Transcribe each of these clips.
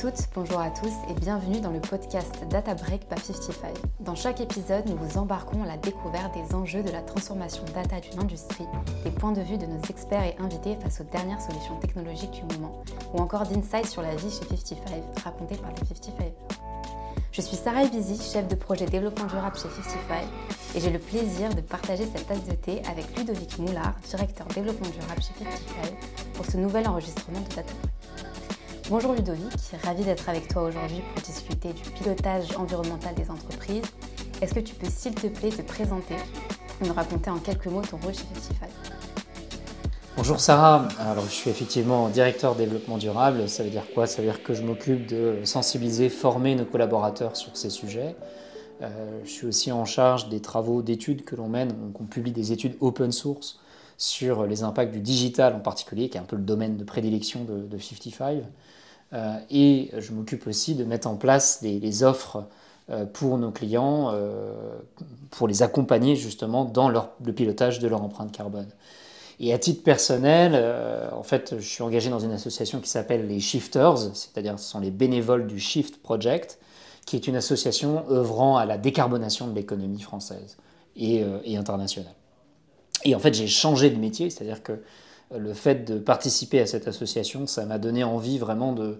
toutes, bonjour à tous et bienvenue dans le podcast Data Break by 55. Dans chaque épisode, nous vous embarquons à la découverte des enjeux de la transformation data d'une industrie, des points de vue de nos experts et invités face aux dernières solutions technologiques du moment, ou encore d'insights sur la vie chez 55, racontée par les 55. Je suis Sarah Ebizi, chef de projet développement durable chez 55, et j'ai le plaisir de partager cette tasse de thé avec Ludovic Moulard, directeur développement durable chez 55, pour ce nouvel enregistrement de Data Break. Bonjour Ludovic, ravi d'être avec toi aujourd'hui pour discuter du pilotage environnemental des entreprises. Est-ce que tu peux s'il te plaît te présenter et nous raconter en quelques mots ton rôle chez 55 Bonjour Sarah, alors je suis effectivement directeur développement durable, ça veut dire quoi? Ça veut dire que je m'occupe de sensibiliser, former nos collaborateurs sur ces sujets. Euh, je suis aussi en charge des travaux d'études que l'on mène, donc on publie des études open source sur les impacts du digital en particulier, qui est un peu le domaine de prédilection de, de 55. Euh, et je m'occupe aussi de mettre en place les, offres euh, pour nos clients, euh, pour les accompagner justement dans le pilotage de leur empreinte carbone. Et à titre personnel, en fait, je suis engagé dans une association qui s'appelle les Shifters, c'est-à-dire ce sont les bénévoles du Shift Project, qui est une association œuvrant à la décarbonation de l'économie française et, internationale. Et en fait, j'ai changé de métier, c'est-à-dire que le fait de participer à cette association, ça m'a donné envie vraiment de,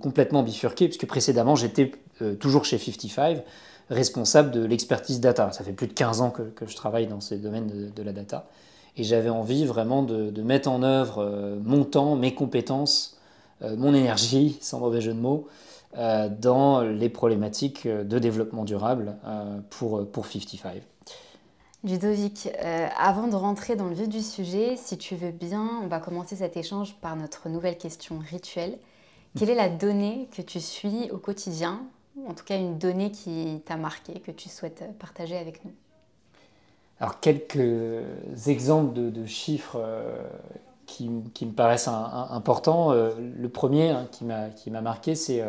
complètement bifurquer, puisque précédemment, j'étais euh, toujours chez 55, responsable de l'expertise data. Ça fait plus de 15 ans que, je travaille dans ces domaines de, la data. Et j'avais envie vraiment de, mettre en œuvre euh, mon temps, mes compétences, euh, mon énergie, sans mauvais jeu de mots, dans les problématiques de développement durable pour, pour 55. Ludovic, euh, avant de rentrer dans le vif du sujet, si tu veux bien, on va commencer cet échange par notre nouvelle question rituelle. Quelle est la donnée que tu suis au quotidien, en tout cas une donnée qui t'a marqué, que tu souhaites partager avec nous? Alors quelques exemples de, chiffres euh, qui, me paraissent importants. Euh, le premier hein, qui m'a marqué, c'est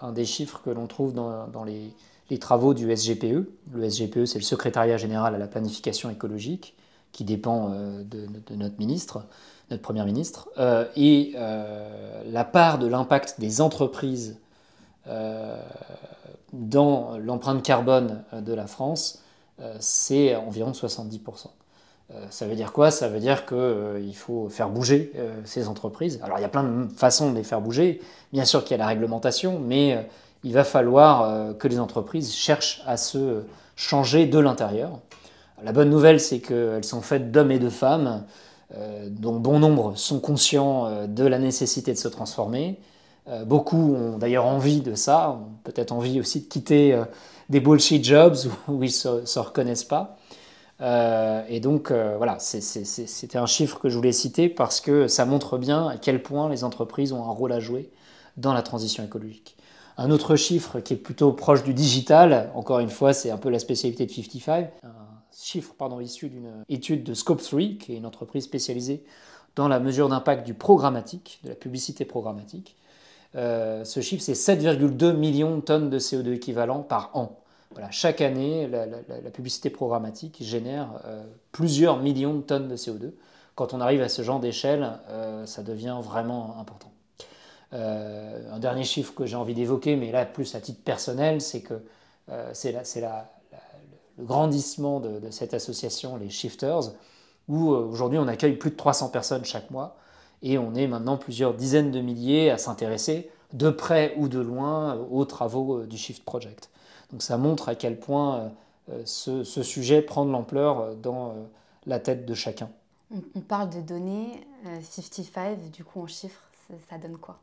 un des chiffres que l'on trouve dans les les travaux du SGPE. Le SGPE, c'est le secrétariat général à la planification écologique, qui dépend euh, de, notre ministre, notre Premier ministre, euh, et euh, la part de l'impact des entreprises dans l'empreinte carbone de la France, c'est environ 70%. Ça veut dire quoi? Ça veut dire qu'il faut faire bouger ces entreprises. Alors il y a plein de façons de les faire bouger. Bien sûr qu'il y a la réglementation, mais il va falloir euh, que les entreprises cherchent à se changer de l'intérieur. La bonne nouvelle, c'est qu'elles sont faites d'hommes et de femmes, euh, dont bon nombre sont conscients euh, de la nécessité de se transformer. Beaucoup ont d'ailleurs envie de ça, ont peut-être envie aussi de quitter des bullshit jobs où ils ne se, reconnaissent pas. et donc voilà, c'était un chiffre que je voulais citer parce que ça montre bien à quel point les entreprises ont un rôle à jouer dans la transition écologique. Un autre chiffre qui est plutôt proche du digital, encore une fois, c'est un peu la spécialité de 55, un chiffre pardon, issu d'une étude de Scope 3, qui est une entreprise spécialisée dans la mesure d'impact du programmatique, de la publicité programmatique. Euh, ce chiffre, c'est 7,2 millions de tonnes de CO2 équivalent par an. Voilà, chaque année, la, publicité programmatique génère euh, plusieurs millions de tonnes de CO2. Quand on arrive à ce genre d'échelle, euh, ça devient vraiment important. Euh, un dernier chiffre que j'ai envie d'évoquer, mais là plus à titre personnel, c'est que euh, c'est le grandissement de, cette association, les Shifters, où euh, aujourd'hui on accueille plus de 300 personnes chaque mois et on est maintenant plusieurs dizaines de milliers à s'intéresser de près ou de loin aux travaux du Shift Project. Donc ça montre à quel point ce, sujet prend de l'ampleur dans la tête de chacun. On parle de données, 55, du coup en chiffres, ça donne quoi?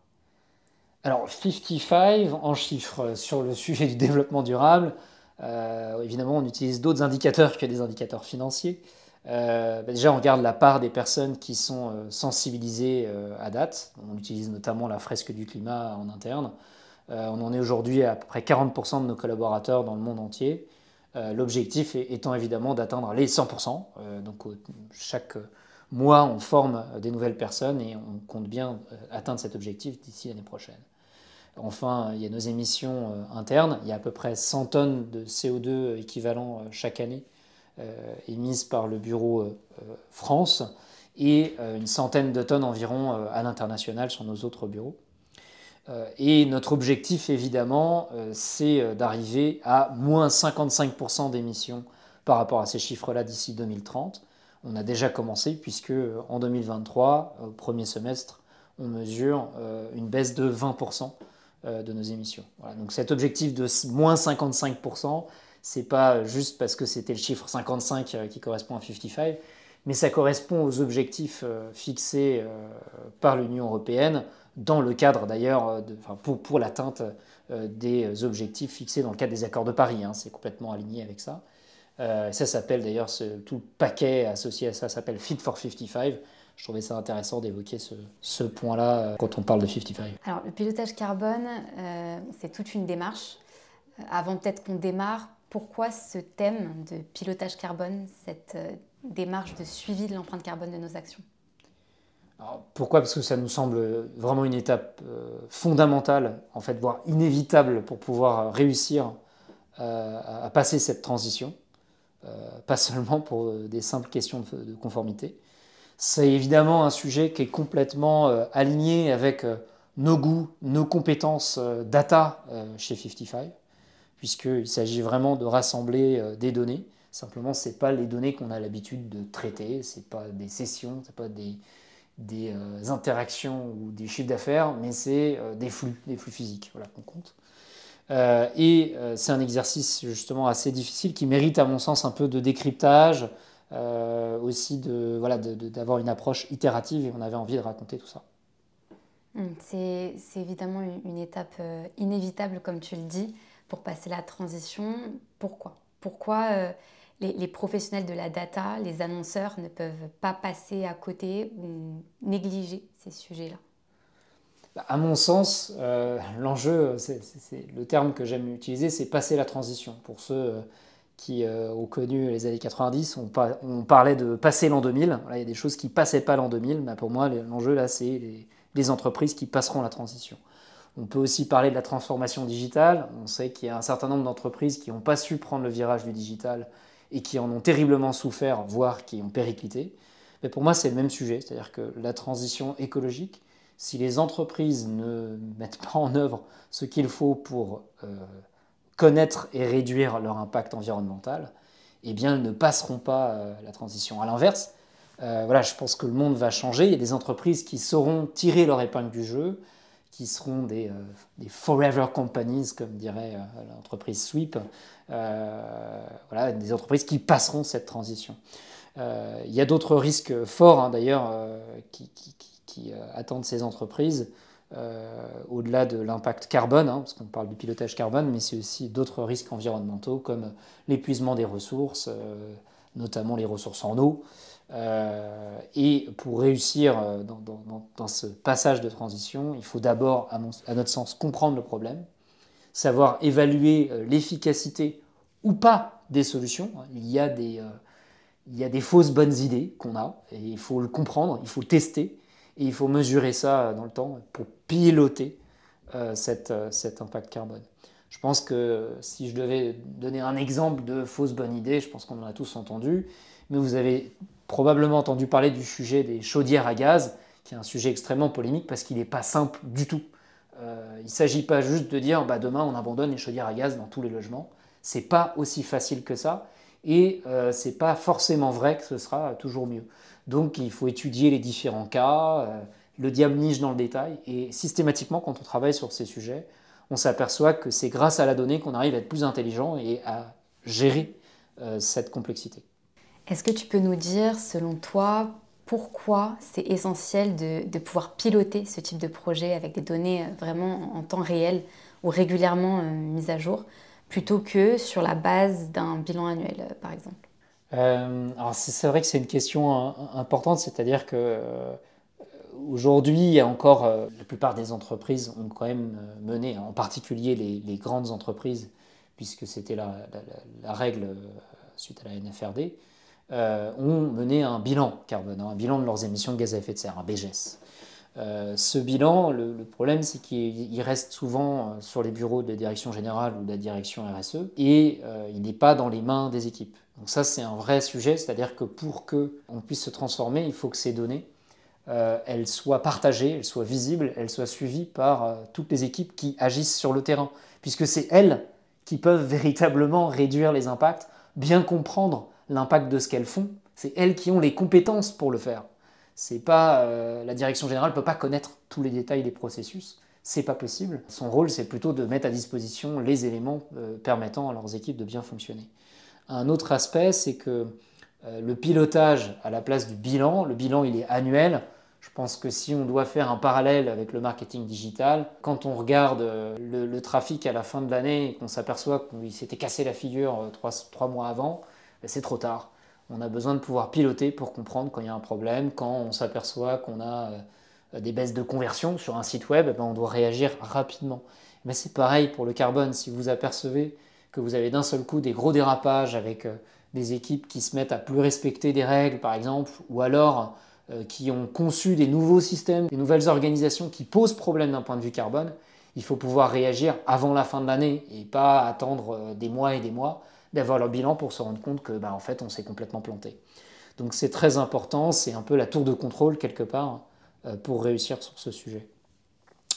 Alors, 55 en chiffres sur le sujet du développement durable. Euh, évidemment, on utilise d'autres indicateurs que des indicateurs financiers. Euh, bah, déjà, on regarde la part des personnes qui sont euh, sensibilisées à date. On utilise notamment la fresque du climat en interne. on en est aujourd'hui à peu près 40% de nos collaborateurs dans le monde entier. L'objectif étant évidemment d'atteindre les 100%. donc, chaque mois, on forme des nouvelles personnes et on compte bien atteindre cet objectif d'ici l'année prochaine. Enfin, il y a nos émissions euh, internes. Il y a à peu près 100 tonnes de CO2 équivalent euh, chaque année euh, émises par le bureau France et une centaine de tonnes environ à l'international sur nos autres bureaux. et notre objectif, évidemment, c'est d'arriver à moins 55% d'émissions par rapport à ces chiffres-là d'ici 2030. On a déjà commencé puisque en 2023, au premier semestre, on mesure une baisse de 20% de nos émissions. donc cet objectif de moins 55%, c'est pas juste parce que c'était le chiffre 55 qui correspond à 55, mais ça correspond aux objectifs euh, fixés euh, par l'Union européenne, dans le cadre d'ailleurs, euh, pour, pour l'atteinte des objectifs fixés dans le cadre des accords de Paris. Hein, c'est complètement aligné avec ça. ça s'appelle d'ailleurs, tout le paquet associé à ça s'appelle Fit for 55. Je trouvais ça intéressant d'évoquer ce, ce point-là quand on parle de 55. Alors, le pilotage carbone, c'est toute une démarche. Avant peut-être qu'on démarre, pourquoi ce thème de pilotage carbone, cette démarche de suivi de l'empreinte carbone de nos actions? Pourquoi? Parce que ça nous semble vraiment une étape euh, fondamentale, en fait, voire inévitable pour pouvoir réussir euh, à passer cette transition, euh, pas seulement pour des simples questions de, conformité. C'est évidemment un sujet qui est complètement aligné avec nos goûts, nos compétences data chez 55, puisqu'il s'agit vraiment de rassembler des données Simplement, ce n'est pas les données qu'on a l'habitude de traiter, ce n'est pas des sessions, ce n'est pas des, euh, interactions ou des chiffres d'affaires, mais c'est euh, des flux, des flux physiques voilà, qu'on compte. Euh, et c'est un exercice justement assez difficile qui mérite à mon sens un peu de décryptage, aussi de, voilà, d'avoir une approche itérative et on avait envie de raconter tout ça. Hum, c'est, évidemment une, étape inévitable, comme tu le dis, pour passer la transition. Pourquoi? Pourquoi les, professionnels de la data, les annonceurs ne peuvent pas passer à côté ou négliger ces sujets-là? Bah, À mon sens, euh, l'enjeu, c'est, le terme que j'aime utiliser, c'est passer la transition. Pour ceux euh, qui euh, ont connu les années 90, on, parlait de passer l'an 2000. il y a des choses qui passaient pas l'an 2000, mais pour moi, l'enjeu là, c'est les, entreprises qui passeront la transition. On peut aussi parler de la transformation digitale. On sait qu'il y a un certain nombre d'entreprises qui n'ont pas su prendre le virage du digital et qui en ont terriblement souffert, voire qui ont périclité. Mais pour moi, c'est le même sujet, c'est-à-dire que la transition écologique, si les entreprises ne mettent pas en œuvre ce qu'il faut pour euh, connaître et réduire leur impact environnemental, eh bien, ne passeront pas euh, la transition. À l'inverse, euh, voilà, je pense que le monde va changer. Il y a des entreprises qui sauront tirer leur épingle du jeu, qui seront des, des forever companies, comme dirait l'entreprise Sweep, euh, voilà, des entreprises qui passeront cette transition. Euh, il y a d'autres risques forts hein, d'ailleurs euh, qui, attendent ces entreprises. Au-delà de l'impact carbone, hein, parce qu'on parle du pilotage carbone, mais c'est aussi d'autres risques environnementaux comme l'épuisement des ressources, notamment les ressources en eau. et pour réussir dans, ce passage de transition, il faut d'abord, à, notre sens, comprendre le problème, savoir évaluer euh, l'efficacité ou pas des solutions. Il y a des, euh, il y a des fausses bonnes idées qu'on a, et il faut le comprendre, il faut le tester, et il faut mesurer ça dans le temps pour piloter euh, cet impact carbone. Je pense que si je devais donner un exemple de fausse bonne idée, je pense qu'on en a tous entendu, mais vous avez probablement entendu parler du sujet des chaudières à gaz, qui est un sujet extrêmement polémique parce qu'il n'est pas simple du tout. Euh, il ne s'agit pas juste de dire bah, demain on abandonne les chaudières à gaz dans tous les logements. C'est pas aussi facile que ça et euh, c'est pas forcément vrai que ce sera toujours mieux. Donc il faut étudier les différents cas, euh, le diable niche dans le détail et systématiquement quand on travaille sur ces sujets, on s'aperçoit que c'est grâce à la donnée qu'on arrive à être plus intelligent et à gérer euh, cette complexité. Est-ce que tu peux nous dire, selon toi, pourquoi c'est essentiel de, pouvoir piloter ce type de projet avec des données euh, vraiment en temps réel ou régulièrement euh, mises à jour, plutôt que sur la base d'un bilan annuel, euh, par exemple? Alors c'est vrai que c'est une question importante, c'est-à-dire que aujourd'hui, encore, la plupart des entreprises ont quand même mené, en particulier les, grandes entreprises, puisque c'était la, règle suite à la NFRD, euh, ont mené un bilan carbone, hein, un bilan de leurs émissions de gaz à effet de serre, un BGS. Euh, ce bilan, le, problème, c'est qu'il reste souvent euh, sur les bureaux de la direction générale ou de la direction RSE et il n'est pas dans les mains des équipes. Donc ça, c'est un vrai sujet, c'est-à-dire que pour qu'on puisse se transformer, il faut que ces données elle soit partagée, elle soit visible, elle soit suivie par toutes les équipes qui agissent sur le terrain, puisque c'est elles qui peuvent véritablement réduire les impacts, bien comprendre l'impact de ce qu'elles font. C'est elles qui ont les compétences pour le faire. C'est pas la direction générale peut pas connaître tous les détails des processus c'est pas possible. Son rôle, c'est plutôt de mettre à disposition les éléments euh, permettant à leurs équipes de bien fonctionner. Un autre aspect, c'est que euh, le pilotage à la place du bilan, le bilan il est annuel. Je pense que si on doit faire un parallèle avec le marketing digital, quand on regarde euh, le, trafic à la fin de l'année et qu'on s'aperçoit qu'il s'était cassé la figure trois, mois avant, ben, c'est trop tard. On a besoin de pouvoir piloter pour comprendre quand il y a un problème, quand on s'aperçoit qu'on a euh, des baisses de conversion sur un site web, ben, on doit réagir rapidement. Mais c'est pareil pour le carbone. Si vous apercevez que vous avez d'un seul coup des gros dérapages avec euh, des équipes qui se mettent à plus respecter des règles, par exemple, ou alors euh, qui ont conçu des nouveaux systèmes, des nouvelles organisations qui posent problème d'un point de vue carbone, il faut pouvoir réagir avant la fin de l'année et pas attendre des mois et des mois d'avoir leur bilan pour se rendre compte que, ben, en fait, on s'est complètement planté. Donc c'est très important, c'est un peu la tour de contrôle quelque part euh, pour réussir sur ce sujet.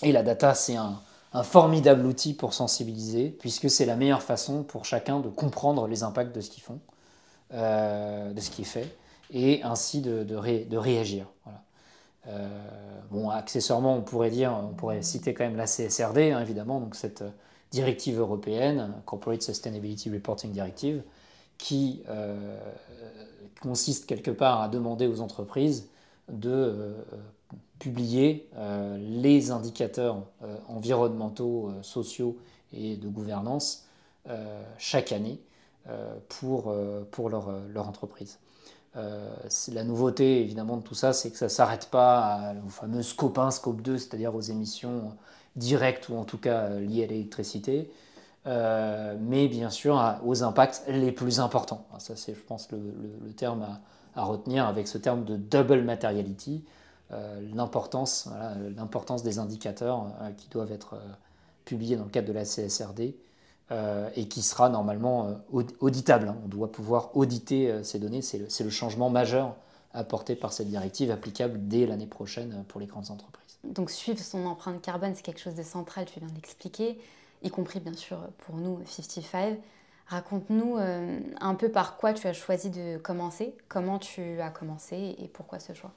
Et la data, c'est un, formidable outil pour sensibiliser, puisque c'est la meilleure façon pour chacun de comprendre les impacts de ce qu'ils font, euh, de ce qui est fait, et ainsi de, de, réagir. Euh, bon, accessoirement, on pourrait dire, on pourrait citer quand même la CSRD, hein, évidemment, donc cette directive européenne, Corporate Sustainability Reporting Directive, qui consiste quelque part à demander aux entreprises de publier euh, les indicateurs euh, environnementaux, euh, sociaux et de gouvernance chaque année pour, pour leur, leur entreprise. La nouveauté évidemment de tout ça, c'est que ça ne s'arrête pas au fameux scope 1, scope 2, c'est-à-dire aux émissions directes ou en tout cas liées à l'électricité, mais bien sûr aux impacts les plus importants. Ça c'est je pense le, terme à, retenir avec ce terme de double materiality, euh, l'importance des indicateurs euh, qui doivent être euh, publiés dans le cadre de la CSRD et qui sera normalement auditable. Hein. On doit pouvoir auditer ces données. C'est le, le, changement majeur apporté par cette directive applicable dès l'année prochaine pour les grandes entreprises. Donc suivre son empreinte carbone, c'est quelque chose de central, tu viens d'expliquer, y compris bien sûr pour nous, 55. Raconte-nous un peu par quoi tu as choisi de commencer, comment tu as commencé et pourquoi ce choix?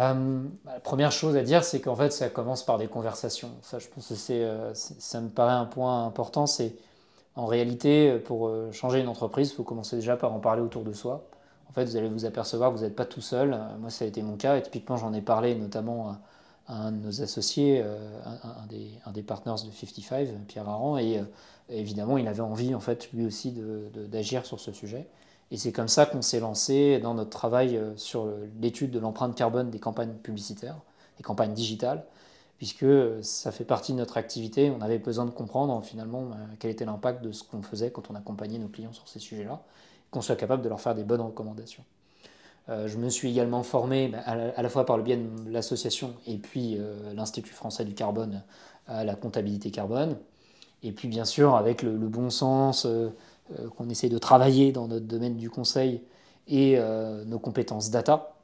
Euh, la première chose à dire, c'est qu'en fait, ça commence par des conversations. Ça, je pense que euh, ça me paraît un point important. C'est en réalité, pour euh, changer une entreprise, il faut commencer déjà par en parler autour de soi. En fait, vous allez vous apercevoir que vous n'êtes pas tout seul. Moi, ça a été mon cas. Et typiquement, j'en ai parlé notamment à, un de nos associés, un, des, partners de 55, Pierre Aran. Et évidemment, il avait envie, en fait, lui aussi, d'agir sur ce sujet. Et c'est comme ça qu'on s'est lancé dans notre travail euh, sur l'étude de l'empreinte carbone des campagnes publicitaires, des campagnes digitales, puisque euh, ça fait partie de notre activité. On avait besoin de comprendre finalement euh, quel était l'impact de ce qu'on faisait quand on accompagnait nos clients sur ces sujets-là, qu'on soit capable de leur faire des bonnes recommandations. je me suis également formé bah, à la fois par le biais de l'association et puis l'Institut français du carbone à la comptabilité carbone. Et puis bien sûr avec le, bon sens, euh, qu'on essaie de travailler dans notre domaine du conseil et euh, nos compétences data,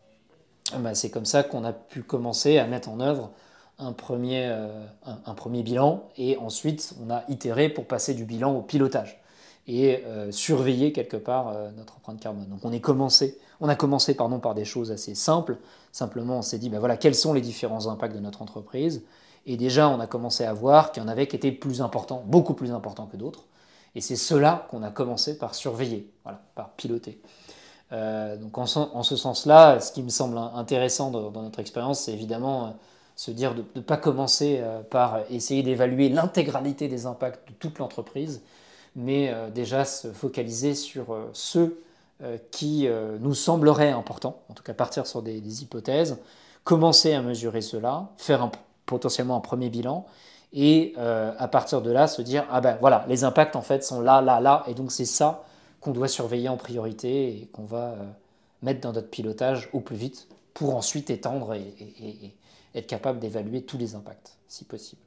bah, c'est comme ça qu'on a pu commencer à mettre en œuvre un premier, euh, un, premier bilan et ensuite on a itéré pour passer du bilan au pilotage et surveiller quelque part notre empreinte carbone. Donc on, est commencé, on a commencé par des choses assez simples. Simplement, on s'est dit, ben voilà, quels sont les différents impacts de notre entreprise? Et déjà, on a commencé à voir qu'il y en avait qui étaient plus importants, beaucoup plus importants que d'autres. Et c'est cela qu'on a commencé par surveiller, voilà, par piloter. Euh, donc en, ce sens-là, ce qui me semble intéressant dans, notre expérience, c'est évidemment euh, se dire de ne pas commencer euh, par essayer d'évaluer l'intégralité des impacts de toute l'entreprise, mais déjà se focaliser sur ceux qui nous sembleraient importants, en tout cas partir sur des, hypothèses, commencer à mesurer cela, faire potentiellement un premier bilan, et euh, à partir de là se dire ah ben voilà les impacts en fait sont là là là et donc c'est ça qu'on doit surveiller en priorité et qu'on va euh, mettre dans notre pilotage au plus vite pour ensuite étendre et, être capable d'évaluer tous les impacts si possible.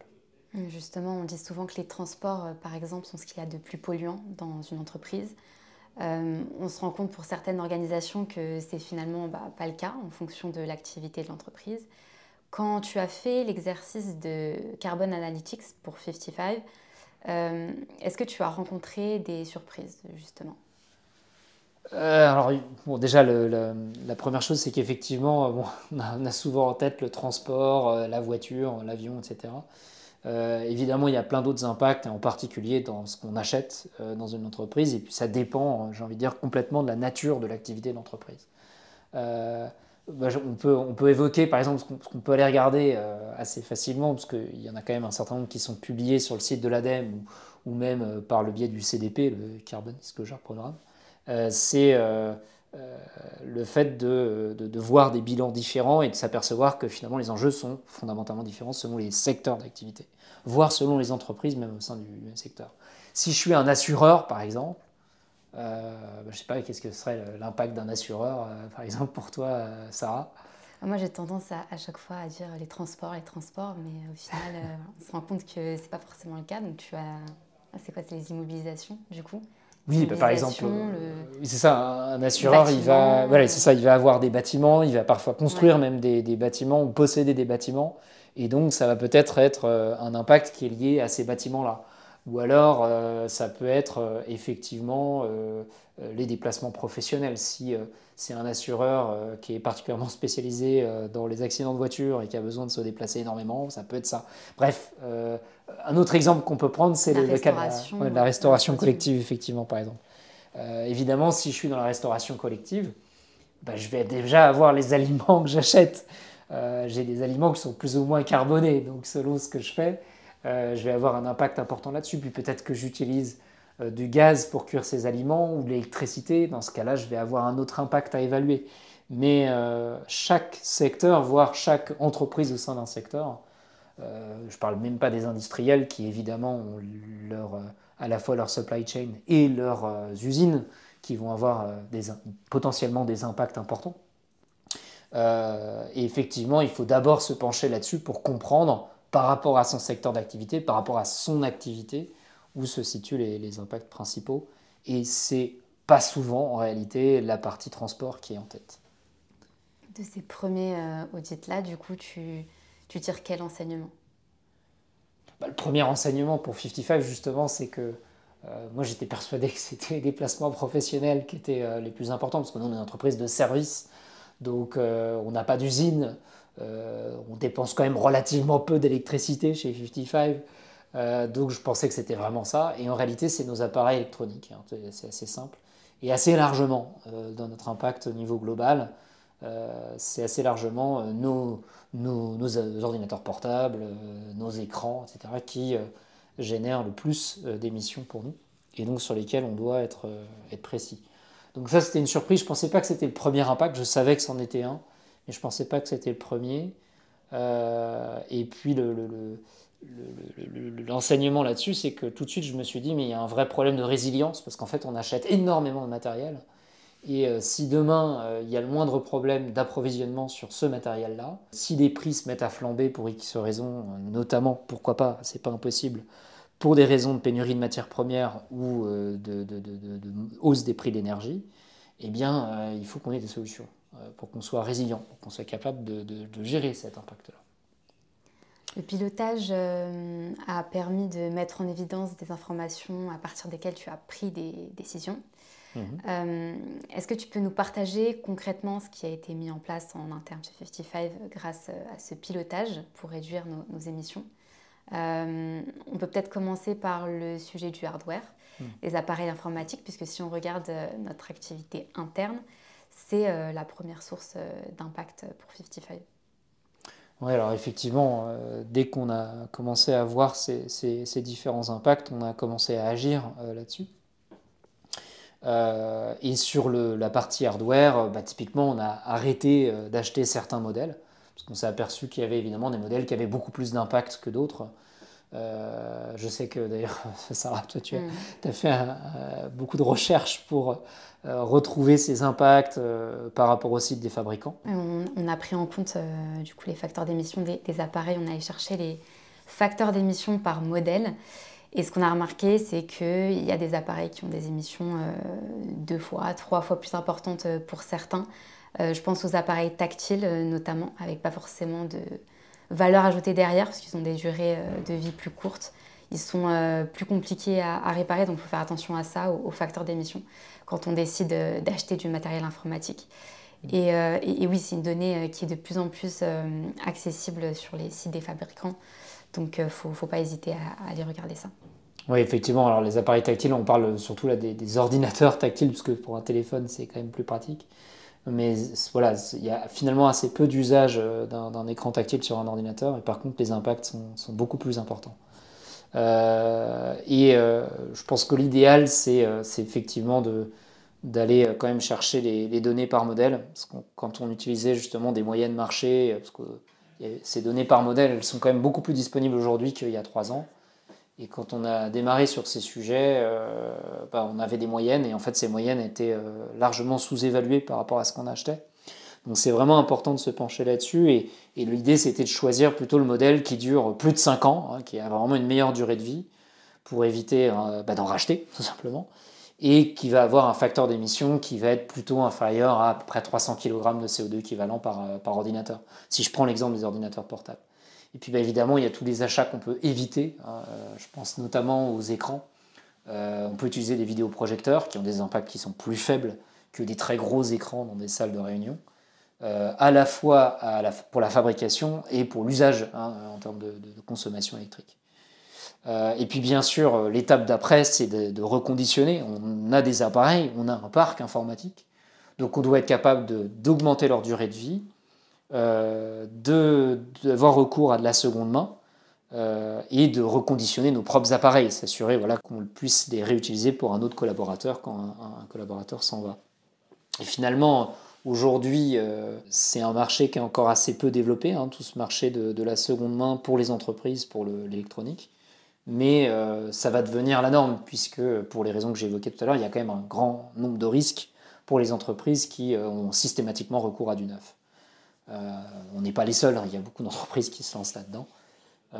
Justement, on dit souvent que les transports, euh, par exemple, sont ce qu'il y a de plus polluant dans une entreprise. on se rend compte pour certaines organisations que c'est finalement bah, pas le cas en fonction de l'activité de l'entreprise. Quand tu as fait l'exercice de Carbon Analytics pour 55, est-ce que tu as rencontré des surprises justement? Euh, alors, bon, déjà, la première chose, c'est qu'effectivement, bon, on, a, souvent en tête le transport, euh, la voiture, l'avion, etc. Euh, évidemment, il y a plein d'autres impacts, en particulier dans ce qu'on achète dans une entreprise, et puis ça dépend, j'ai envie de dire, complètement de la nature de l'activité de l'entreprise. Bah, on, peut, on peut évoquer, par exemple, ce qu'on peut aller regarder assez facilement, parce qu'il y en a quand même un certain nombre qui sont publiés sur le site de l'ADEME ou, même par le biais du CDP, le Carbon Disclosure Programme. Euh, c'est euh, euh, le fait de, de, voir des bilans différents et de s'apercevoir que finalement les enjeux sont fondamentalement différents selon les secteurs d'activité, voire selon les entreprises, même au sein du même secteur. Si je suis un assureur, par exemple, euh, je ne sais pas, qu'est-ce que serait l'impact d'un assureur, par exemple, pour toi, Sarah? Moi, j'ai tendance à, à, chaque fois à dire les transports, les transports, mais au final, on se rend compte que ce n'est pas forcément le cas. Donc, tu as. C'est quoi C'est les immobilisations, du coup? Oui, bah, par exemple, euh, c'est ça, un assureur, il va, voilà, c'est ça, il va avoir des bâtiments, il va parfois construire même des, des, bâtiments ou posséder des bâtiments, et donc ça va peut-être être euh, un impact qui est lié à ces bâtiments-là. Ou alors, euh, ça peut être effectivement les déplacements professionnels. Si c'est un assureur qui est particulièrement spécialisé dans les accidents de voiture et qui a besoin de se déplacer énormément, ça peut être ça. Bref, un autre exemple qu'on peut prendre, c'est le, cas de la, restauration collective, effectivement, par exemple. Euh, évidemment, si je suis dans la restauration collective, bah, je vais déjà avoir les aliments que j'achète. Euh, j'ai des aliments qui sont plus ou moins carbonés, donc selon ce que je fais, euh, je vais avoir un impact important là-dessus. Puis peut-être que j'utilise du gaz pour cuire ces aliments ou de l'électricité. Dans ce cas-là, je vais avoir un autre impact à évaluer. Mais chaque secteur, voire chaque entreprise au sein d'un secteur, euh, je ne parle même pas des industriels qui évidemment ont euh, à la fois leur supply chain et leurs euh, usines qui vont avoir potentiellement des impacts importants. et effectivement, il faut d'abord se pencher là-dessus pour comprendre par rapport à son secteur d'activité, par rapport à son activité, où se situent les, les impacts principaux. Et c'est pas souvent en réalité la partie transport qui est en tête. De ces premiers audits-là, du coup, tu, tu tires quel enseignement? Bah, Le premier enseignement pour 55, justement, c'est que euh, moi j'étais persuadé que c'était les déplacements professionnels qui étaient euh, les plus importants, parce que nous on est une entreprise de service, donc euh, on n'a pas d'usine, on dépense quand même relativement peu d'électricité chez 55. donc je pensais que c'était vraiment ça. Et en réalité, c'est nos appareils électroniques. Hein, c'est assez simple. Et assez largement dans notre impact au niveau global. Euh, c'est assez largement euh, nos, ordinateurs portables, euh, nos écrans, etc., qui génèrent le plus d'émissions pour nous, et donc sur lesquels on doit être précis. Donc ça, c'était une surprise. Je ne pensais pas que c'était le premier impact. Je savais que c'en était un, mais je ne pensais pas que c'était le premier. et puis l'enseignement le, là-dessus, c'est que tout de suite, je me suis dit, mais il y a un vrai problème de résilience, parce qu'en fait, on achète énormément de matériel. Et euh, si demain euh, il y a le moindre problème d'approvisionnement sur ce matériel-là, si les prix se mettent à flamber pour X raisons, euh, notamment, pourquoi pas, c'est pas impossible, pour des raisons de pénurie de matières premières ou de, hausse des prix de l'énergie, eh bien, il faut qu'on ait des solutions pour qu'on soit résilient, pour qu'on soit capable de, gérer cet impact-là. Le pilotage a permis de mettre en évidence des informations à partir desquelles tu as pris des décisions. Mhm. Euh, est-ce que tu peux nous partager concrètement ce qui a été mis en place en interne chez 55 grâce euh, à ce pilotage pour réduire nos, émissions? Euh, On peut peut-être commencer par le sujet du hardware, mhm. les appareils informatiques, puisque si on regarde notre activité interne, c'est la première source d'impact pour 55. Oui, alors effectivement, dès qu'on a commencé à voir ces, ces, différents impacts, on a commencé à agir là-dessus. Euh, et sur la partie hardware, euh, bah, typiquement, on a arrêté euh, d'acheter certains modèles, parce qu'on s'est aperçu qu'il y avait évidemment des modèles qui avaient beaucoup plus d'impact que d'autres. Je sais que d'ailleurs, Sarah, toi, tu as, mm. fait beaucoup de recherches pour retrouver ces impacts par rapport au site des fabricants. On, a pris en compte du coup les facteurs d'émission des, des, appareils, on a allé chercher les facteurs d'émission par modèle. Et ce qu'on a remarqué, c'est qu'il y a des appareils qui ont des émissions deux fois, trois fois plus importantes pour certains. je pense aux appareils tactiles notamment, avec pas forcément de valeur ajoutée derrière, parce qu'ils ont des durées de vie plus courtes ils sont euh, plus compliqués à, réparer, donc il faut faire attention à ça, aux, facteurs d'émission, quand on décide euh, d'acheter du matériel informatique. Euh, et, oui, c'est une donnée qui est de plus en plus accessible sur les sites des fabricants, donc il ne faut, pas hésiter à, aller regarder ça. Oui, effectivement, alors les appareils tactiles, on parle surtout là des, ordinateurs tactiles, parce que pour un téléphone, c'est quand même plus pratique. Mais voilà, il y a finalement assez peu d'usage d'un écran tactile sur un ordinateur, et par contre, les impacts sont beaucoup plus importants. Euh, et euh, je pense que l'idéal, c'est euh, effectivement d'aller quand même chercher les, données par modèle. Parce quand on utilisait justement des moyennes marché, parce que ces données par modèle, elles sont quand même beaucoup plus disponibles aujourd'hui qu'il y a trois ans. Et quand on a démarré sur ces sujets, bah, on avait des moyennes, et en fait ces moyennes étaient largement sous-évaluées par rapport à ce qu'on achetait. Donc c'est vraiment important de se pencher là-dessus. Et, l'idée, c'était de choisir plutôt le modèle qui dure plus de 5 ans, hein, qui a vraiment une meilleure durée de vie, pour éviter euh, bah, d'en racheter, tout simplement, et qui va avoir un facteur d'émission qui va être plutôt inférieur à à peu près 300 kg de CO2 équivalent euh, par ordinateur, si je prends l'exemple des ordinateurs portables. Et puis bah, évidemment, il y a tous les achats qu'on peut éviter. Hein, euh, je pense notamment aux écrans. on peut utiliser des vidéoprojecteurs qui ont des impacts qui sont plus faibles que des très gros écrans dans des salles de réunion. Euh, à la fois pour la fabrication et pour l'usage hein, en termes de, consommation électrique. Euh, et puis bien sûr, euh, l'étape d'après, c'est de, reconditionner. On a des appareils, on a un parc informatique, donc on doit être capable d'augmenter leur durée de vie, d'avoir recours à de la seconde main et de reconditionner nos propres appareils, s'assurer voilà, qu'on puisse les réutiliser pour un autre collaborateur quand un collaborateur s'en va. Et finalement, Aujourd'hui, euh, c'est un marché qui est encore assez peu développé, hein, tout ce marché de, la seconde main pour les entreprises, pour l'électronique. Mais euh, ça va devenir la norme, puisque pour les raisons que j'évoquais tout à l'heure, il y a quand même un grand nombre de risques pour les entreprises qui euh, ont systématiquement recours à du neuf. On n'est pas les seuls, hein, il y a beaucoup d'entreprises qui se lancent là-dedans. et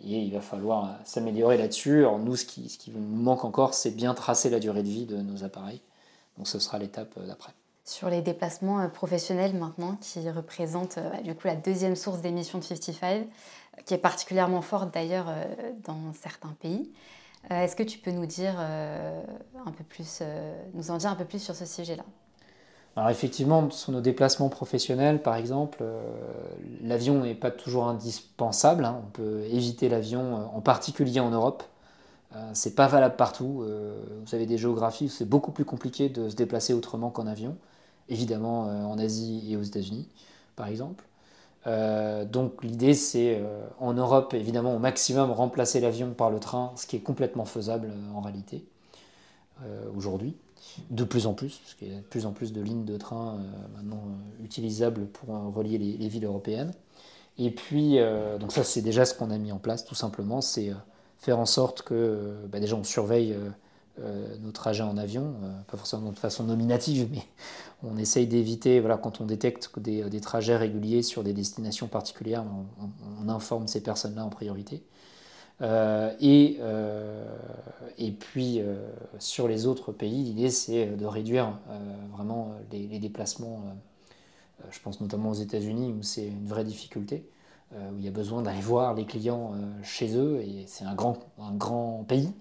il va falloir s'améliorer là-dessus. Alors nous, ce qui, nous manque encore, c'est bien tracer la durée de vie de nos appareils. Donc ce sera l'étape d'après sur les déplacements euh, professionnels maintenant, qui représentent euh, du coup la deuxième source d'émissions de 55, qui est particulièrement forte d'ailleurs euh, dans certains pays. Est-ce que tu peux nous dire un peu plus, nous en dire un peu plus sur ce sujet-là? Alors effectivement, sur nos déplacements professionnels, par exemple, l'avion n'est pas toujours indispensable. Hein. On peut éviter l'avion, en particulier en Europe. c'est pas valable partout. vous avez des géographies où c'est beaucoup plus compliqué de se déplacer autrement qu'en avion évidemment euh, en Asie et aux États-Unis, par exemple. Euh, donc l'idée c'est euh, en Europe évidemment au maximum remplacer l'avion par le train, ce qui est complètement faisable en réalité aujourd'hui, de plus en plus, parce qu'il y a de plus en plus de lignes de train maintenant utilisables pour relier les, villes européennes. Et puis donc ça c'est déjà ce qu'on a mis en place tout simplement, c'est faire en sorte que bah, déjà on surveille euh, nos trajets en avion, euh, pas forcément de façon nominative, mais on essaye d'éviter, voilà, quand on détecte des, trajets réguliers sur des destinations particulières, on, informe ces personnes-là en priorité. Euh, et, et puis sur les autres pays, l'idée c'est de réduire vraiment les, déplacements. je pense notamment aux États-Unis où c'est une vraie difficulté, où il y a besoin d'aller voir les clients chez eux et c'est un grand, un grand pays.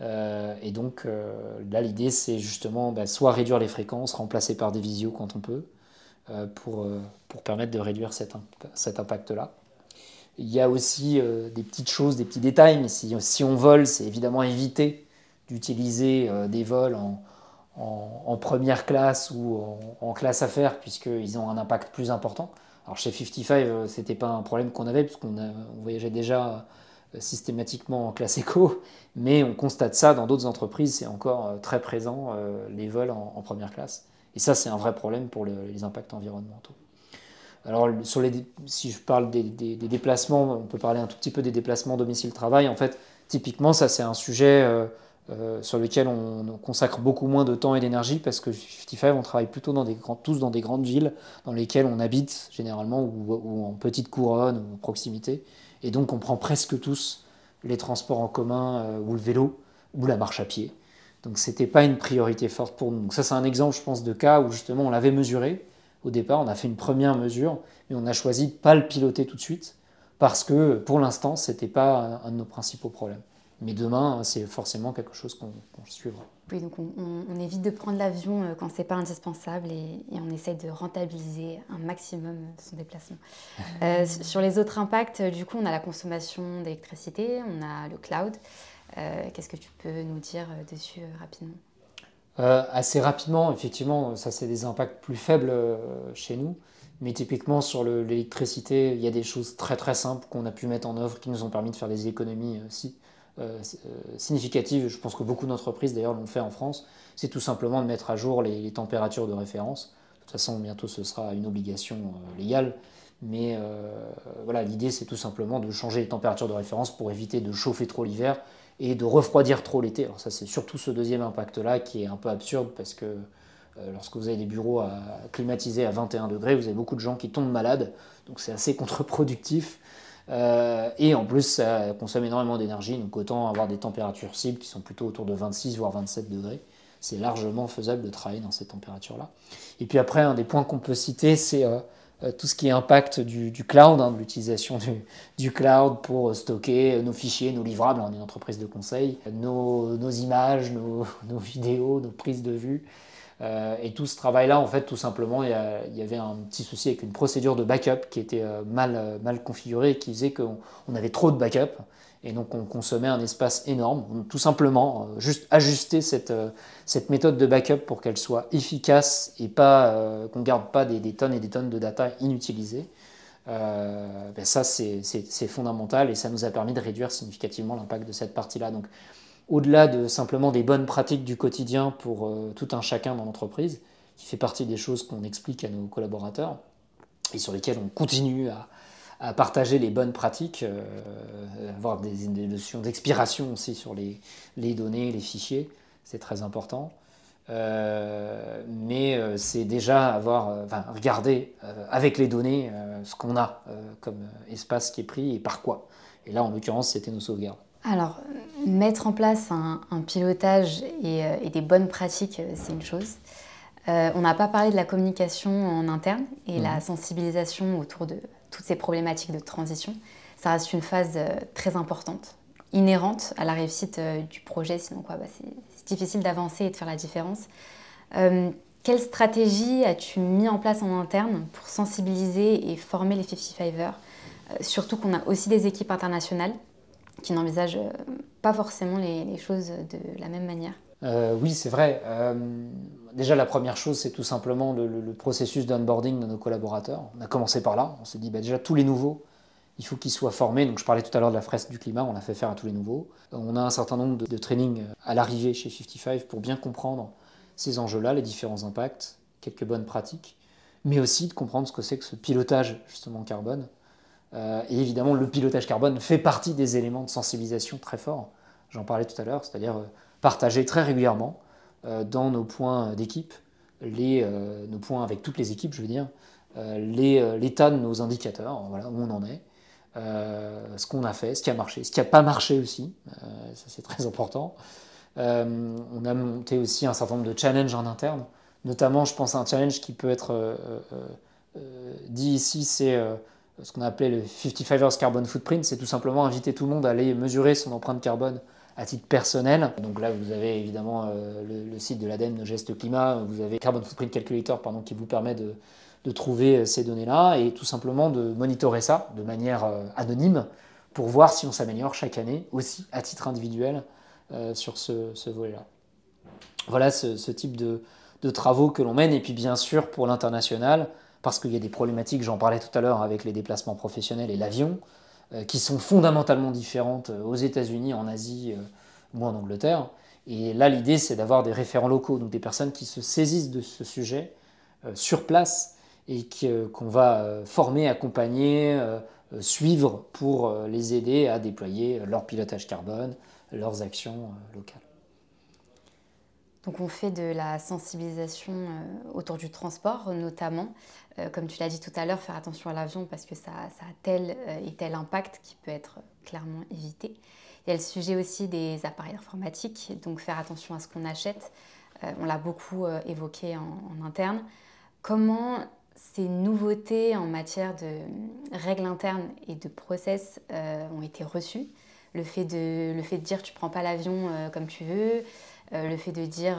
Euh, et donc euh, là, l'idée, c'est justement bah, soit réduire les fréquences, remplacer par des visios quand on peut, euh, pour, pour permettre de réduire cet, cet impact-là. Il y a aussi des petites choses, des petits détails, mais si, on vole, c'est évidemment éviter d'utiliser des vols en, première classe ou en, classe affaires, puisqu'ils ont un impact plus important. Alors chez 55, c'était pas un problème qu'on avait, puisqu'on on voyageait déjà systématiquement en classe éco, mais on constate ça dans d'autres entreprises, c'est encore euh, très présent, euh, les vols en, première classe. Et ça, c'est un vrai problème pour les impacts environnementaux. Alors, si je parle des, déplacements, on peut parler un tout petit peu des déplacements domicile-travail. En fait, typiquement, ça, c'est un sujet euh, sur lequel on, consacre beaucoup moins de temps et d'énergie parce que 55, on travaille plutôt tous dans des grandes villes dans lesquelles on habite généralement ou, ou en petite couronne ou en proximité. Et donc on prend presque tous les transports en commun ou le vélo ou la marche à pied. Donc ce n'était pas une priorité forte pour nous. Donc ça c'est un exemple, je pense, de cas où justement on l'avait mesuré au départ, on a fait une première mesure, mais on a choisi de ne pas le piloter tout de suite parce que pour l'instant ce n'était pas un de nos principaux problèmes. Mais demain, c'est forcément quelque chose qu'on suivra. Oui, donc on, évite de prendre l'avion euh, quand c'est pas indispensable et, on essaie de rentabiliser un maximum son déplacement. Euh, sur les autres impacts, du coup, on a la consommation d'électricité, on a le cloud. Euh, qu'est-ce que tu peux nous dire dessus rapidement? Assez rapidement, effectivement, ça c'est des impacts plus faibles chez nous. Mais typiquement sur l'électricité, il y a des choses très très simples qu'on a pu mettre en œuvre qui nous ont permis de faire des économies euh, euh, significative, je pense que beaucoup d'entreprises d'ailleurs l'ont fait en France, c'est tout simplement de mettre à jour les, températures de référence. De toute façon, bientôt ce sera une obligation euh, légale, mais voilà, l'idée c'est tout simplement de changer les températures de référence pour éviter de chauffer trop l'hiver et de refroidir trop l'été. Alors ça c'est surtout ce deuxième impact-là qui est un peu absurde parce que lorsque vous avez des bureaux à, climatisés à 21 degrés, vous avez beaucoup de gens qui tombent malades, donc c'est assez contre-productif. Euh, et en plus, ça consomme énormément d'énergie, donc autant avoir des températures cibles qui sont plutôt autour de 26 voire 27 degrés. C'est largement faisable de travailler dans ces températures-là. Et puis après, un des points qu'on peut citer, c'est euh, euh, tout ce qui est impact du, cloud, hein, de l'utilisation du, cloud pour stocker nos fichiers, nos livrables. On est une entreprise de conseil, nos, images, nos, vidéos, nos prises de vue. Euh, et tout ce travail-là, en fait, tout simplement, il y, avait un petit souci avec une procédure de backup qui était euh, mal, euh, mal configurée et qui faisait qu'on avait trop de backup. Et donc, on consommait un espace énorme. tout simplement, juste ajuster cette, cette méthode de backup pour qu'elle soit efficace et pas qu'on ne garde pas des, tonnes et des tonnes de data inutilisées. ben ça, c'est fondamental et ça nous a permis de réduire significativement l'impact de cette partie-là. Donc, au-delà de simplement des bonnes pratiques du quotidien pour euh, tout un chacun dans l'entreprise, qui fait partie des choses qu'on explique à nos collaborateurs et sur lesquelles on continue à, partager les bonnes pratiques, euh, avoir des, notions d'expiration aussi sur les, données, les fichiers, c'est très important. Euh, mais c'est déjà avoir, enfin, regarder avec les données ce qu'on a comme espace qui est pris et par quoi. Et là, en l'occurrence, c'était nos sauvegardes. Alors, mettre en place un, pilotage euh, et, des bonnes pratiques, euh, c'est une chose. Euh, on n'a pas parlé de la communication en interne et la mhm. sensibilisation autour de toutes ces problématiques de transition. Ça reste une phase très importante, inhérente à la réussite du projet, sinon bah, c'est difficile d'avancer et de faire la différence. quelle stratégie as-tu mis en place en interne pour sensibiliser et former les 55ers Surtout qu'on a aussi des équipes internationales qui n'envisagent euh, pas forcément les, choses de la même manière? Euh, oui, c'est vrai. Euh, déjà, la première chose, c'est tout simplement le, processus d'onboarding de nos collaborateurs. On a commencé par là. On s'est dit, bah, déjà, tous les nouveaux, il faut qu'ils soient formés. Donc, je parlais tout à l'heure de la fresque du climat, on l'a fait faire à tous les nouveaux. On a un certain nombre de, trainings à l'arrivée chez 55 pour bien comprendre ces enjeux-là, les différents impacts, quelques bonnes pratiques, mais aussi de comprendre ce que c'est que ce pilotage, justement, carbone. Euh, et évidemment, le pilotage carbone fait partie des éléments de sensibilisation très forts. J'en parlais tout à l'heure, c'est-à-dire euh, partager très régulièrement euh, dans nos points d'équipe, nos points avec toutes les équipes, je veux dire, l'état de nos indicateurs, voilà, où on en est, ce qu'on a fait, ce qui a marché, ce qui n'a pas marché aussi, ça c'est très important. on a monté aussi un certain nombre de challenges en interne, notamment je pense à un challenge qui peut être dit ici, c'est ce qu'on a appelé le 55 Hours Carbon Footprint, c'est tout simplement inviter tout le monde à aller mesurer son empreinte carbone à titre personnel. Donc là, vous avez évidemment euh, le, site de l'ADEME Geste Climat, vous avez Carbon Footprint Calculator pardon, qui vous permet de, trouver euh, ces données-là et tout simplement de monitorer ça de manière euh, anonyme pour voir si on s'améliore chaque année, aussi à titre individuel, sur ce, volet-là. Voilà ce, type de, travaux que l'on mène. Et puis bien sûr, pour l'international, parce qu'il y a des problématiques, j'en parlais tout à l'heure avec les déplacements professionnels et l'avion, qui sont fondamentalement différentes euh, aux États-Unis, en Asie euh, ou en Angleterre. Et là, l'idée, c'est d'avoir des référents locaux, donc des personnes qui se saisissent de ce sujet sur place et qu'on va former, accompagner, suivre pour les aider à déployer leur pilotage carbone, leurs actions locales. Donc on fait de la sensibilisation autour du transport notamment. Euh, comme tu l'as dit tout à l'heure, faire attention à l'avion parce que ça, a tel euh, et tel impact qui peut être clairement évité. Il y a le sujet aussi des appareils informatiques, donc faire attention à ce qu'on achète. on l'a beaucoup évoqué en, interne. Comment ces nouveautés en matière de règles internes et de process ont été reçues? Le fait de, le fait de dire tu prends pas l'avion comme tu veux, le fait de dire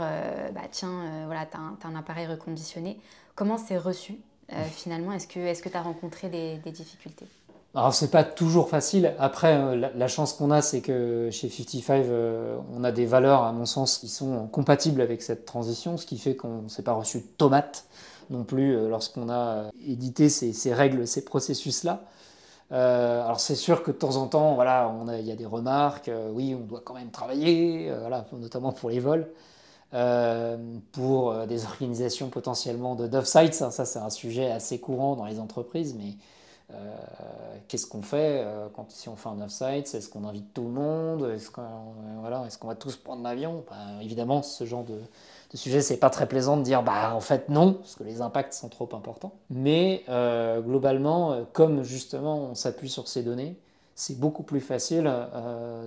bah, tiens, voilà, tu as, un appareil reconditionné. Comment c'est reçu euh, finalement? Est-ce que tu as rencontré des, difficultés? Alors c'est pas toujours facile. Après, euh, la, chance qu'on a, c'est que chez 55, euh, on a des valeurs, à mon sens, qui sont compatibles avec cette transition, ce qui fait qu'on ne s'est pas reçu de tomates non plus lorsqu'on a édité ces, règles, ces processus-là. Alors c'est sûr que de temps en temps, voilà, il y a des remarques. oui, on doit quand même travailler, voilà, notamment pour les vols. Euh, pour euh, des organisations potentiellement de sites Ça, c'est un sujet assez courant dans les entreprises, mais euh, qu'est-ce qu'on fait quand si on fait un off-site Est-ce qu'on invite tout le monde Est-ce qu'on voilà, est qu'on va tous prendre l'avion? Ben, Évidemment, ce genre de, de sujet, c'est pas très plaisant de dire bah en fait non, parce que les impacts sont trop importants. Mais globalement, comme justement on s'appuie sur ces données, c'est beaucoup plus facile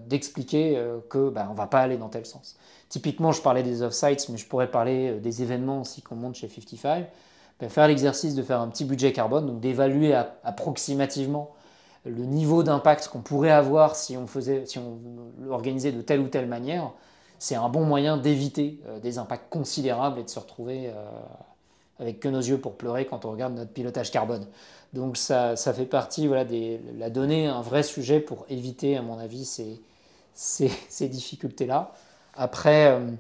d'expliquer que bah, on va pas aller dans tel sens. Typiquement, je parlais des off-sites, mais je pourrais parler euh, des événements aussi qu'on monte chez 55. Ben, faire l'exercice de faire un petit budget carbone, donc d'évaluer approximativement le niveau d'impact qu'on pourrait avoir si on faisait, si on l'organisait de telle ou telle manière, c'est un bon moyen d'éviter euh, des impacts considérables et de se retrouver euh, avec que nos yeux pour pleurer quand on regarde notre pilotage carbone. Donc ça, fait partie voilà, des, la donnée un vrai sujet pour éviter, à mon avis, ces, ces, difficultés-là. Après, euh,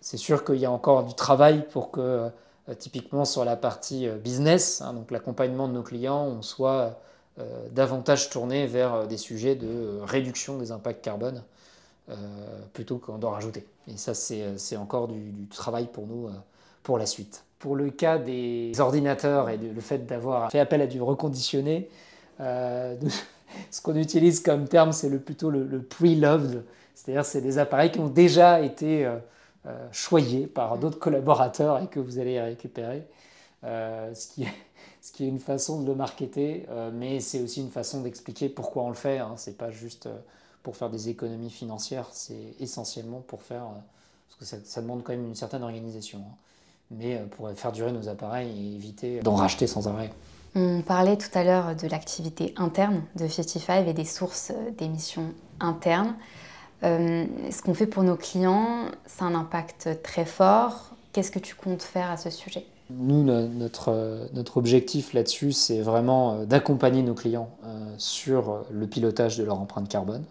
c'est sûr qu'il y a encore du travail pour que, typiquement sur la partie business, hein, donc l'accompagnement de nos clients, on soit davantage tourné vers des sujets de réduction des impacts carbone plutôt qu'en d'en rajouter. Et ça, c'est encore du, travail pour nous pour la suite. Pour le cas des ordinateurs et le fait d'avoir fait appel à du reconditionné, ce qu'on utilise comme terme, c'est le, plutôt le, le pre-loved, c'est-à-dire c'est des appareils qui ont déjà été euh, euh, choyés par mm. d'autres collaborateurs et que vous allez récupérer, euh, ce, qui est, ce, qui est, une façon de le marketer, mais c'est aussi une façon d'expliquer pourquoi on le fait. Hein. Ce n'est pas juste pour faire des économies financières, c'est essentiellement pour faire, parce que ça, demande quand même une certaine organisation, hein. mais pour faire durer nos appareils et éviter d'en racheter sans arrêt. On parlait tout à l'heure de l'activité interne de 55 et des sources d'émissions internes. Euh, ce qu'on fait pour nos clients, c'est un impact très fort. Qu'est-ce que tu comptes faire à ce sujet? Nous, notre, notre objectif là-dessus, c'est vraiment euh, d'accompagner nos clients euh, sur le pilotage de leur empreinte carbone.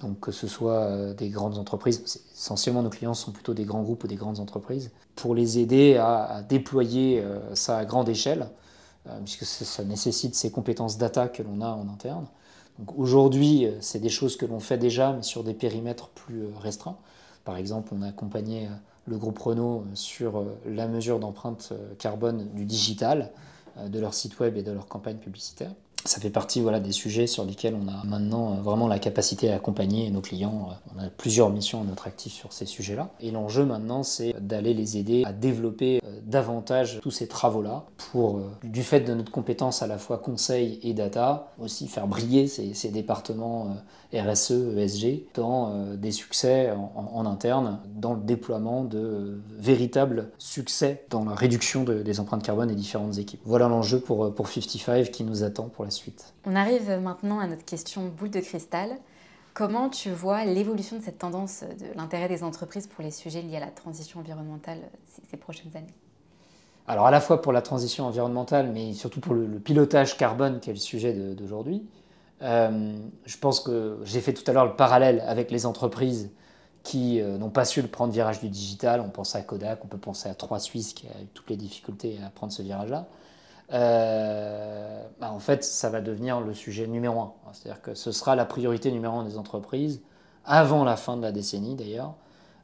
Donc que ce soit des grandes entreprises, essentiellement nos clients sont plutôt des grands groupes ou des grandes entreprises, pour les aider à, déployer ça à grande échelle, puisque ça nécessite ces compétences data que l'on a en interne aujourd'hui, euh, c'est des choses que l'on fait déjà, mais sur des périmètres plus euh, restreints. Par exemple, on a accompagné euh, le groupe Renault sur la mesure d'empreinte carbone du digital, de leur site web et de leur campagne publicitaire ça fait partie voilà, des sujets sur lesquels on a maintenant euh, vraiment la capacité à accompagner nos clients. Euh, on a plusieurs missions à notre actif sur ces sujets-là. Et l'enjeu maintenant, c'est d'aller les aider à développer euh, davantage tous ces travaux-là pour, du fait de notre compétence à la fois conseil et data, aussi faire briller ces, départements RSE, ESG dans des succès en, interne, dans le déploiement de véritables succès dans la réduction des empreintes carbone des différentes équipes. Voilà l'enjeu pour, pour 55 qui nous attend pour la suite. On arrive maintenant à notre question boule de cristal. Comment tu vois l'évolution de cette tendance de l'intérêt des entreprises pour les sujets liés à la transition environnementale ces, prochaines années? Alors à la fois pour la transition environnementale, mais surtout pour le, pilotage carbone qui est le sujet d'aujourd'hui. Euh, je pense que j'ai fait tout à l'heure le parallèle avec les entreprises qui euh, n'ont pas su le prendre virage du digital. On pense à Kodak, on peut penser à Trois Suisses qui a eu toutes les difficultés à prendre ce virage-là. Euh, bah, en fait, ça va devenir le sujet numéro un. C'est-à-dire que ce sera la priorité numéro un des entreprises, avant la fin de la décennie d'ailleurs.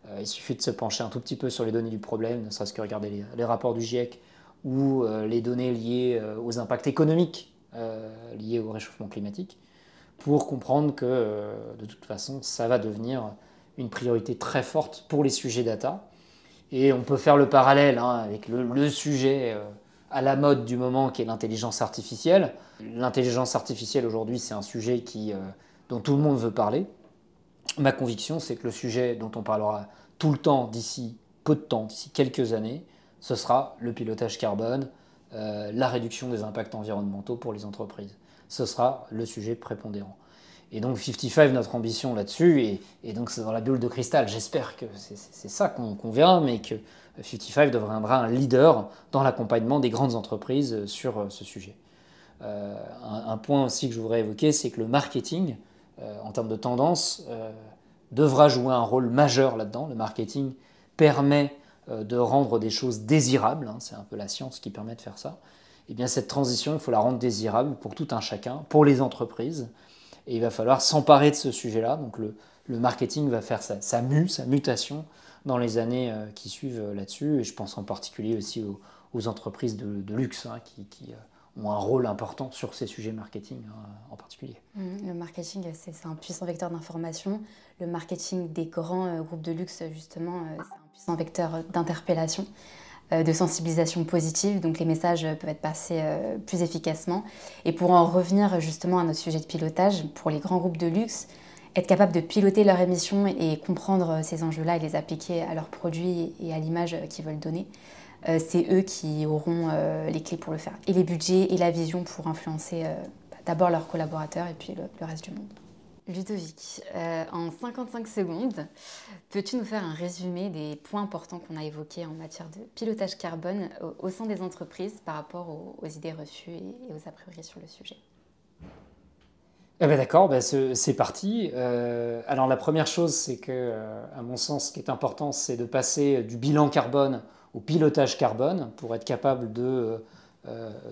Euh, il suffit de se pencher un tout petit peu sur les données du problème, ne serait-ce que regarder les, rapports du GIEC ou euh, les données liées aux impacts économiques liés au réchauffement climatique, pour comprendre que de toute façon, ça va devenir une priorité très forte pour les sujets data. Et on peut faire le parallèle hein, avec le, le sujet à la mode du moment qui est l'intelligence artificielle. L'intelligence artificielle aujourd'hui, c'est un sujet qui, euh, dont tout le monde veut parler. ma conviction, c'est que le sujet dont on parlera tout le temps d'ici peu de temps, d'ici quelques années, ce sera le pilotage carbone, euh, la réduction des impacts environnementaux pour les entreprises. Ce sera le sujet prépondérant. Et donc 55, notre ambition là-dessus, et, donc c'est dans la bulle de cristal, j'espère que c'est ça qu'on verra, mais que 55 deviendra un leader dans l'accompagnement des grandes entreprises sur euh, ce sujet. Euh, un, point aussi que je voudrais évoquer, c'est que le marketing, en termes de tendance, devra jouer un rôle majeur là-dedans. Le marketing permet euh, de rendre des choses désirables, hein, c'est un peu la science qui permet de faire ça, et eh bien cette transition, il faut la rendre désirable pour tout un chacun, pour les entreprises, et il va falloir s'emparer de ce sujet-là. Donc le, marketing va faire sa, mue, sa mutation dans les années euh, qui suivent euh, là-dessus, et je pense en particulier aussi aux, entreprises de, luxe hein, qui, ont un rôle important sur ces sujets marketing hein, en particulier. Mmh, le marketing, c'est un puissant vecteur d'information. Le marketing des grands groupes de luxe, justement, un vecteur d'interpellation, euh, de sensibilisation positive, donc les messages peuvent être passés euh, plus efficacement. Et pour en revenir justement à notre sujet de pilotage, pour les grands groupes de luxe, être capable de piloter leur émission et comprendre ces enjeux-là et les appliquer à leurs produits et à l'image qu'ils veulent donner, euh, c'est eux qui auront les clés pour le faire. Et les budgets et la vision pour influencer d'abord leurs collaborateurs et puis le reste du monde. Ludovic, euh, en 55 secondes, peux-tu nous faire un résumé des points importants qu'on a évoqués en matière de pilotage carbone au, sein des entreprises par rapport aux, idées reçues et, aux a priori sur le sujet? Eh D'accord, ben c'est parti. Euh, alors la première chose, c'est que, euh, à mon sens, ce qui est important, c'est de passer du bilan carbone au pilotage carbone pour être capable de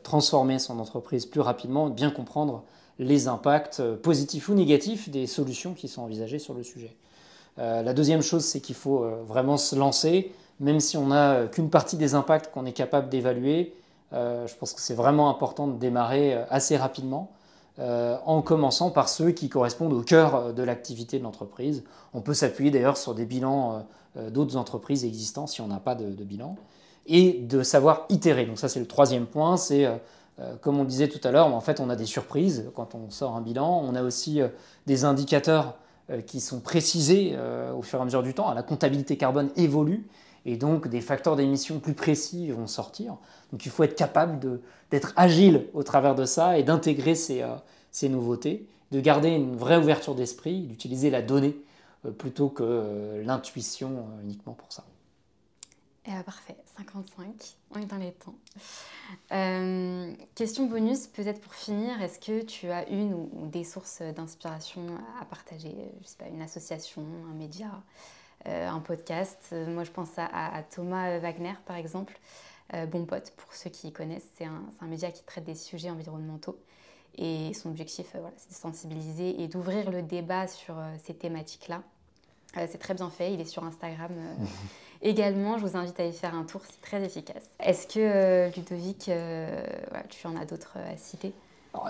transformer son entreprise plus rapidement, bien comprendre les impacts euh, positifs ou négatifs des solutions qui sont envisagées sur le sujet. Euh, la deuxième chose, c'est qu'il faut euh, vraiment se lancer, même si on n'a qu'une partie des impacts qu'on est capable d'évaluer. je pense que c'est vraiment important de démarrer assez rapidement, en commençant par ceux qui correspondent au cœur de l'activité de l'entreprise. On peut s'appuyer d'ailleurs sur des bilans d'autres entreprises existantes si on n'a pas de, bilan, et de savoir itérer. Donc ça, c'est le troisième point, c'est euh, comme on disait tout à l'heure, en fait, on a des surprises quand on sort un bilan. On a aussi euh, des indicateurs euh, qui sont précisés au fur et à mesure du temps. La comptabilité carbone évolue et donc des facteurs d'émission plus précis vont sortir. Donc il faut être capable d'être agile au travers de ça et d'intégrer ces, ces, nouveautés, de garder une vraie ouverture d'esprit, d'utiliser la donnée plutôt que l'intuition uniquement pour ça. Eh ben, parfait, 55, on est dans les temps. Euh, question bonus, peut-être pour finir, est-ce que tu as une ou, des sources d'inspiration à partager? Je sais pas, une association, un média, euh, un podcast Moi, je pense à, Thomas Wagner, par exemple, euh, Bon Pote, pour ceux qui connaissent. C'est un, un, média qui traite des sujets environnementaux. Et son objectif, voilà, c'est de sensibiliser et d'ouvrir le débat sur ces thématiques-là. c'est très bien fait, il est sur Instagram. Également, je vous invite à y faire un tour, c'est très efficace. Est-ce que euh, Ludovic, euh, tu en as d'autres euh, à citer?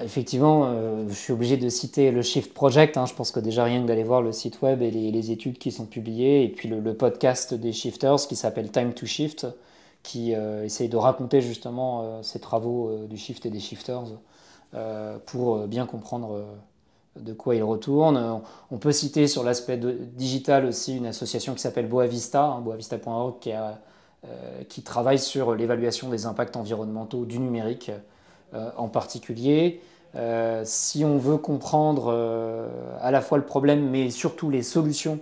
Effectivement, je suis obligé de citer le Shift Project. Hein. Je pense que déjà rien que d'aller voir le site web et les, études qui sont publiées, et puis le, podcast des Shifters qui s'appelle Time to Shift, qui essaye de raconter justement ces travaux du Shift et des Shifters pour bien comprendre de quoi il retourne. On peut citer sur l'aspect digital aussi une association qui s'appelle Boavista, hein, boavista.org, qui, euh, travaille sur l'évaluation des impacts environnementaux du numérique euh, en particulier. Euh, si on veut comprendre à la fois le problème, mais surtout les solutions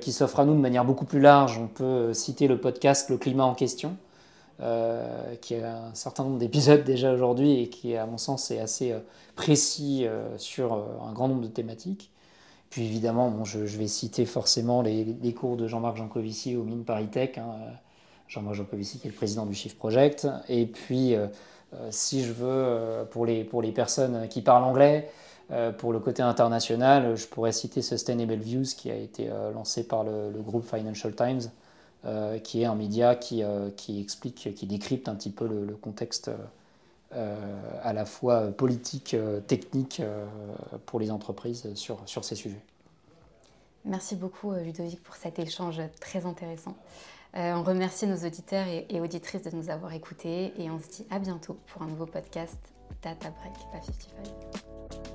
qui s'offrent à nous de manière beaucoup plus large, on peut citer le podcast Le climat en question, euh, qui a un certain nombre d'épisodes déjà aujourd'hui et qui, à mon sens, est assez euh, précis euh, sur un grand nombre de thématiques. Puis évidemment, je, vais citer forcément les, cours de Jean-Marc Jancovici au Mine Paris Tech. Hein, Jean-Marc Jancovici qui est le président du Shift Project. Et puis, si je veux, pour les, pour les personnes qui parlent anglais, pour le côté international, je pourrais citer Sustainable Views qui a été lancé par le, groupe Financial Times euh, qui est un média qui, euh, qui, explique, qui décrypte un petit peu le, contexte euh, à la fois politique, technique pour les entreprises sur, sur ces sujets. Merci beaucoup Ludovic pour cet échange très intéressant. On remercie nos auditeurs et, auditrices de nous avoir écoutés et on se dit à bientôt pour un nouveau podcast Data Break, pas 55.